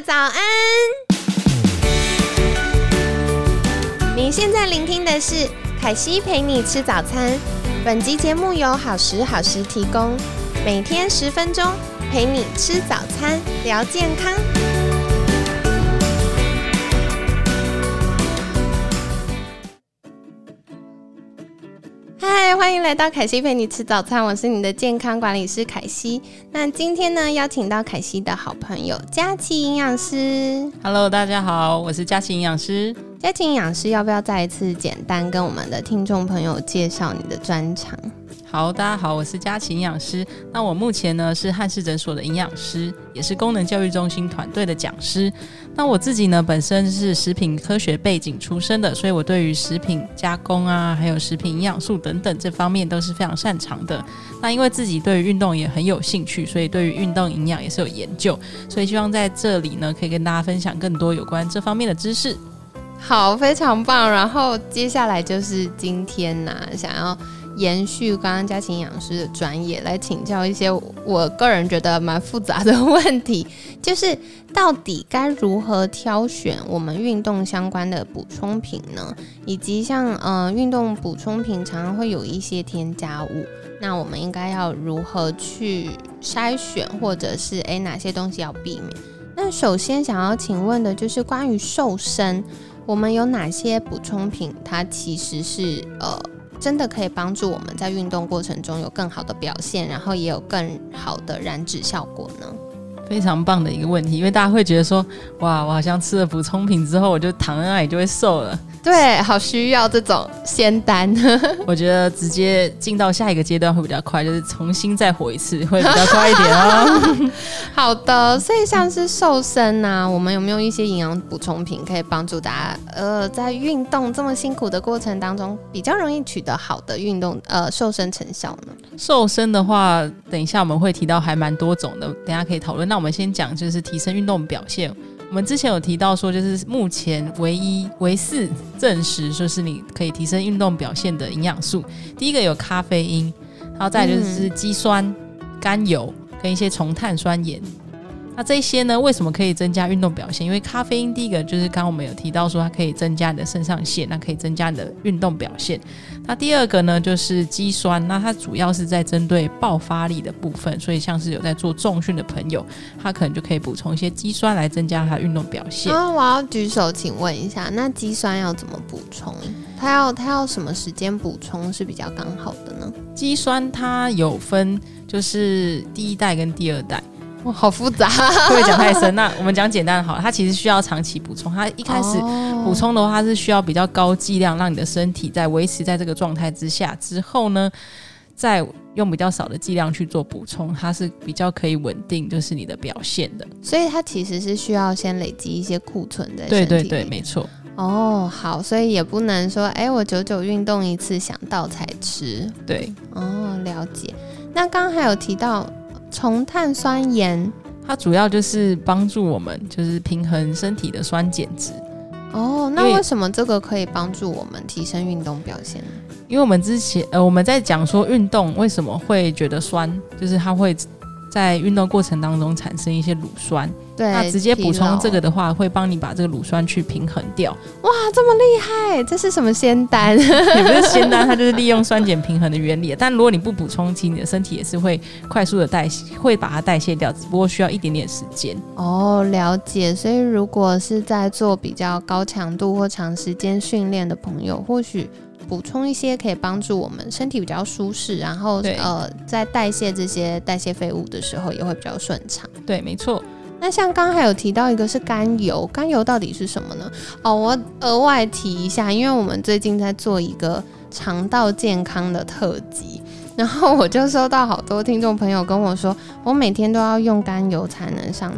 早安！你现在聆听的是凯西陪你吃早餐。本集节目由好时好时提供，每天十分钟陪你吃早餐，聊健康。嗨，欢迎来到凯西陪你吃早餐，我是你的健康管理师凯西。那今天呢，邀请到凯西的好朋友佳琪营养师。Hello，大家好，我是佳琪营养师。佳琪营养师，要不要再一次简单跟我们的听众朋友介绍你的专长？好，大家好，我是佳琪营养师。那我目前呢是汉氏诊所的营养师，也是功能教育中心团队的讲师。那我自己呢本身是食品科学背景出身的，所以我对于食品加工啊，还有食品营养素等等这方面都是非常擅长的。那因为自己对于运动也很有兴趣，所以对于运动营养也是有研究，所以希望在这里呢可以跟大家分享更多有关这方面的知识。好，非常棒。然后接下来就是今天呐、想要延续刚刚佳琪营养师的专业，来请教一些我个人觉得蛮复杂的问题，就是到底该如何挑选我们运动相关的补充品呢？以及像呃运动补充品常常会有一些添加物，那我们应该要如何去筛选，或者是诶哪些东西要避免？那首先想要请问的就是关于瘦身。我们有哪些补充品，它其实是呃真的可以帮助我们在运动过程中有更好的表现，然后也有更好的燃脂效果呢？非常棒的一个问题，因为大家会觉得说，哇，我好像吃了补充品之后，我就躺在那里就会瘦了。对，好需要这种仙丹。我觉得直接进到下一个阶段会比较快，就是重新再活一次会比较快一点哦。好的，所以像是瘦身呐、我们有没有一些营养补充品可以帮助大家，呃，在运动这么辛苦的过程当中，比较容易取得好的运动呃瘦身成效呢？瘦身的话，等一下我们会提到还蛮多种的，等一下可以讨论。那我们先讲就是提升运动表现。我们之前有提到说，就是目前唯一唯四证实，就是你可以提升运动表现的营养素。第一个有咖啡因，然后再就是肌酸、甘油跟一些重碳酸盐。那这些呢，为什么可以增加运动表现？因为咖啡因第一个就是刚刚我们有提到说，它可以增加你的肾上腺，那可以增加你的运动表现。那第二个呢，就是肌酸，那它主要是在针对爆发力的部分，所以像是有在做重训的朋友，他可能就可以补充一些肌酸来增加他的运动表现。啊，我要举手，请问一下，那肌酸要怎么补充？它要它要什么时间补充是比较刚好的呢？肌酸它有分，就是第一代跟第二代，哇，好复杂。会不会讲太深？那我们讲简单好了，它其实需要长期补充，它一开始哦补充的话，它是需要比较高剂量，让你的身体在维持在这个状态之下之后呢，再用比较少的剂量去做补充，它是比较可以稳定，就是你的表现的。所以它其实是需要先累积一些库存在对身体里。对对，没错。哦，好，所以也不能说，哎，我久久运动一次，想到才吃。对，哦，了解。那刚刚还有提到重碳酸盐。它主要就是帮助我们就是平衡身体的酸碱值，哦，那为为什么这个可以帮助我们提升运动表现呢？因为我们之前呃我们在讲说运动为什么会觉得酸，就是它会在运动过程当中产生一些乳酸，对，那直接补充这个的话，会帮你把这个乳酸去平衡掉。哇，这么厉害，这是什么仙丹？也不是仙丹，它就是利用酸碱平衡的原理。但如果你不补充，其实你的身体也是会快速的代谢，会把它代谢掉，只不过需要一点点时间。哦，了解。所以如果是在做比较高强度或长时间训练的朋友，或许补充一些可以帮助我们身体比较舒适，然后呃，在代谢这些代谢废物的时候也会比较顺畅。对，没错。那像刚刚还有提到一个是甘油，甘油到底是什么呢？哦，我额外提一下，因为我们最近在做一个肠道健康的特辑，然后我就收到好多听众朋友跟我说，我每天都要用甘油才能上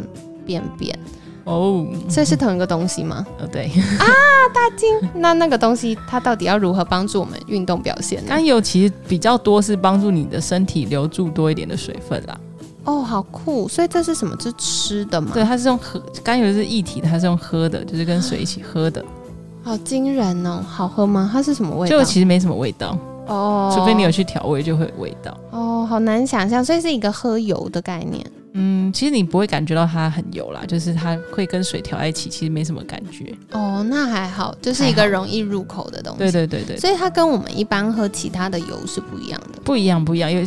便便，哦，这是同一个东西吗？呃，对，那那个东西它到底要如何帮助我们运动表现呢？甘油其实比较多是帮助你的身体留住多一点的水分啦。哦，好酷！所以这是什么？是吃的吗？对，，它是用喝，甘油是液体的，它是用喝的，就是跟水一起喝的，好惊人哦！好喝吗？它是什么味道？就其实没什么味道，哦，除非你有去调味就会有味道。哦，好难想象，所以是一个喝油的概念。嗯，其实你不会感觉到它很油啦，就是它会跟水调在一起，其实没什么感觉。哦，那还好，就是一个容易入口的东西。对对对对，所以它跟我们一般喝其他的油是不一样的。不一样不一样，因为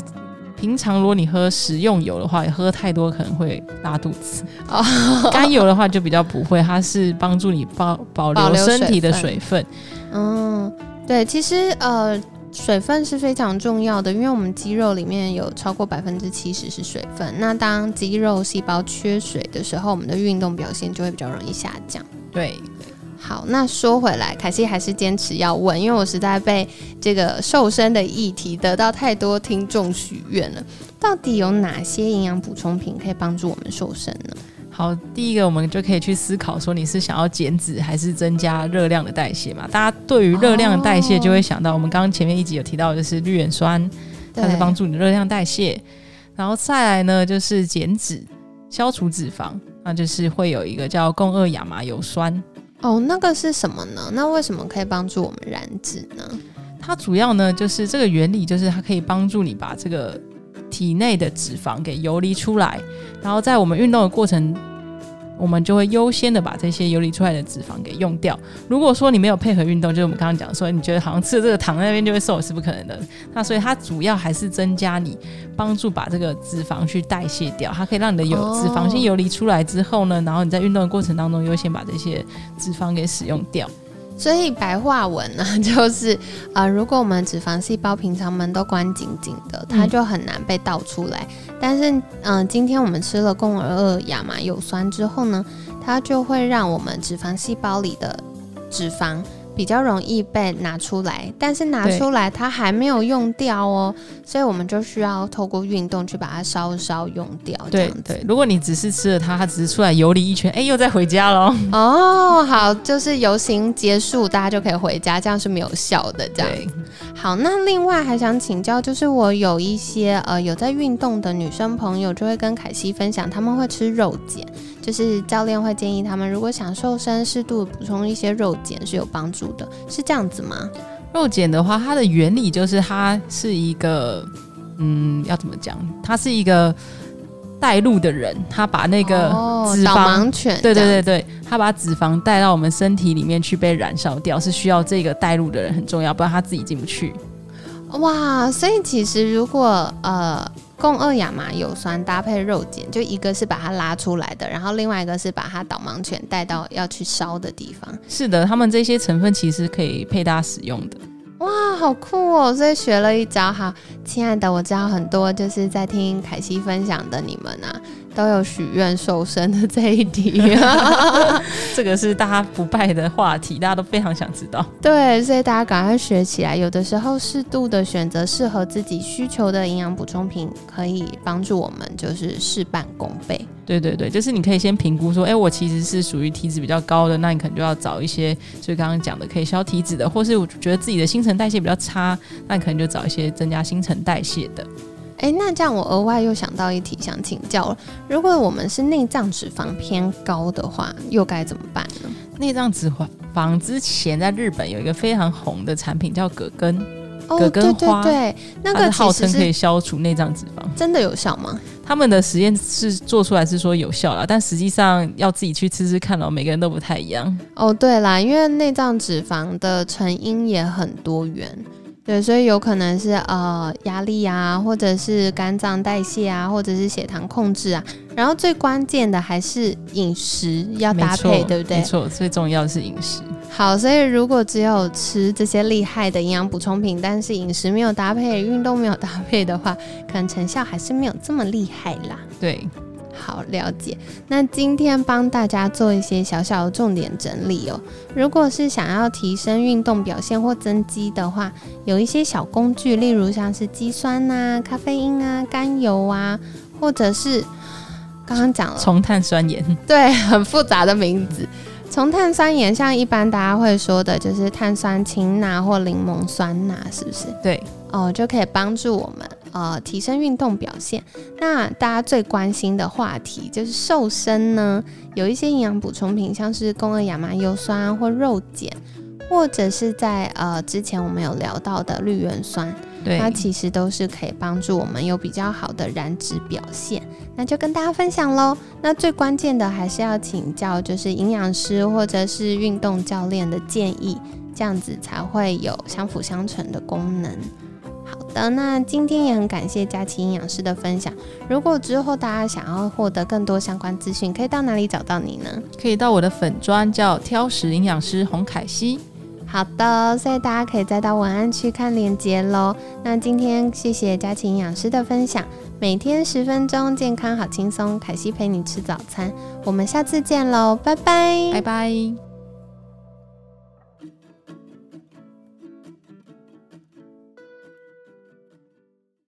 平常如果你喝食用油的话，喝太多可能会拉肚子。哦，甘油的话就比较不会，它是帮助你保保留身体的水分。嗯，对，其实呃。水分是非常重要的，因为我们肌肉里面有超过百分之七十是水分。那当肌肉细胞缺水的时候，我们的运动表现就会比较容易下降。对，好，那说回来，凯西还是坚持要问，因为我实在被这个瘦身的议题得到太多听众许愿了。到底有哪些营养补充品可以帮助我们瘦身呢？好，第一个我们就可以去思考说，你是想要减脂还是增加热量的代谢嘛？大家对于热量的代谢就会想到，我们刚刚前面一集有提到，就是绿原酸，它是帮助你的热量代谢。然后再来呢，就是减脂、消除脂肪，那就是会有一个叫共二亚麻油酸。哦，那个是什么呢？那为什么可以帮助我们燃脂呢？它主要呢，就是这个原理，就是它可以帮助你把这个。体内的脂肪给游离出来，然后在我们运动的过程，我们就会优先的把这些游离出来的脂肪给用掉。如果说你没有配合运动，就是我们刚刚讲说，你觉得好像吃了这个糖那边就会瘦，是不可能的。那所以它主要还是增加你帮助把这个脂肪去代谢掉，它可以让你的油脂肪先游离出来之后呢，然后你在运动的过程当中优先把这些脂肪给使用掉。所以白话文呢，就是啊，如果我们脂肪细胞平常门都关紧紧的，它就很难被倒出来。但是，嗯，今天我们吃了共二亚麻油酸之后呢，它就会让我们脂肪细胞里的脂肪。比较容易被拿出来，但是拿出来它还没有用掉哦，所以我们就需要透过运动去把它稍稍用掉。对对，如果你只是吃了它，它只是出来游离一圈，哎，又再回家喽。哦，好，就是游行结束，大家就可以回家，这样是没有效的。这样。好，那另外还想请教，就是我有一些呃有在运动的女生朋友，就会跟凯西分享，他们会吃肉碱。就是教练会建议他们，如果想瘦身，适度补充一些肉碱是有帮助的，是这样子吗？肉碱的话，它的原理就是它是一个，嗯，要怎么讲？它是一个带路的人，他把那个脂肪，对对对对，他把脂肪带到我们身体里面去被燃烧掉，是需要这个带路的人很重要，不然他自己进不去。哇，所以其实如果呃。共二亚麻油酸搭配肉碱，就一个是把它拉出来的，然后另外一个是把它导盲犬带到要去烧的地方。是的，他们这些成分其实可以配搭使用的。哇，好酷哦！所以学了一招哈，亲爱的，我知道很多就是在听凯西分享的你们啊。都有许愿瘦身的这一题，这个是大家不败的话题，大家都非常想知道。对，所以大家赶快学起来。有的时候适度的选择适合自己需求的营养补充品，可以帮助我们就是事半功倍。对对对，就是你可以先评估说，哎，我其实是属于体脂比较高的，那你可能就要找一些，所以刚刚讲的可以消体脂的，或是我觉得自己的新陈代谢比较差，那你可能就找一些增加新陈代谢的。哎，那这样我额外又想到一题想请教了，如果我们是内脏脂肪偏高的话，又该怎么办呢？内脏脂肪之前在日本有一个非常红的产品叫葛根，葛根花，对，那个号称可以消除内脏脂肪，真的有效吗？他们的实验是做出来是说有效了，但实际上要自己去吃吃看哦，每个人都不太一样。哦，对啦，因为内脏脂肪的成因也很多元。对，所以有可能是呃压力啊，或者是肝脏代谢啊，或者是血糖控制啊。然后最关键的还是饮食要搭配，对不对？没错，最重要的是饮食。好，所以如果只有吃这些厉害的营养补充品，但是饮食没有搭配，运动没有搭配的话，可能成效还是没有这么厉害啦。对。好了解，那今天帮大家做一些小小的重点整理哦。如果是想要提升运动表现或增肌的话，有一些小工具，例如像是肌酸呐、咖啡因啊、甘油啊，或者是刚刚讲了重碳酸盐，对，很复杂的名字。重碳酸盐像一般大家会说的就是碳酸氢钠或柠檬酸钠，是不是？对，哦，就可以帮助我们。呃，提升运动表现。那大家最关心的话题就是瘦身呢，有一些营养补充品，像是共二亚麻油酸或肉碱，或者是在呃之前我们有聊到的绿原酸，它其实都是可以帮助我们有比较好的燃脂表现。那就跟大家分享喽。那最关键的还是要请教，就是营养师或者是运动教练的建议，这样子才会有相辅相成的功能。好的，那今天也很感谢佳琪营养师的分享。如果之后大家想要获得更多相关资讯，可以到哪里找到你呢？可以到我的粉专叫挑食营养师洪凯西。好的，所以大家可以再到文案区看链接喽。那今天谢谢佳琪营养师的分享，每天十分钟，健康好轻松，凯西陪你吃早餐，我们下次见喽，拜拜，拜拜。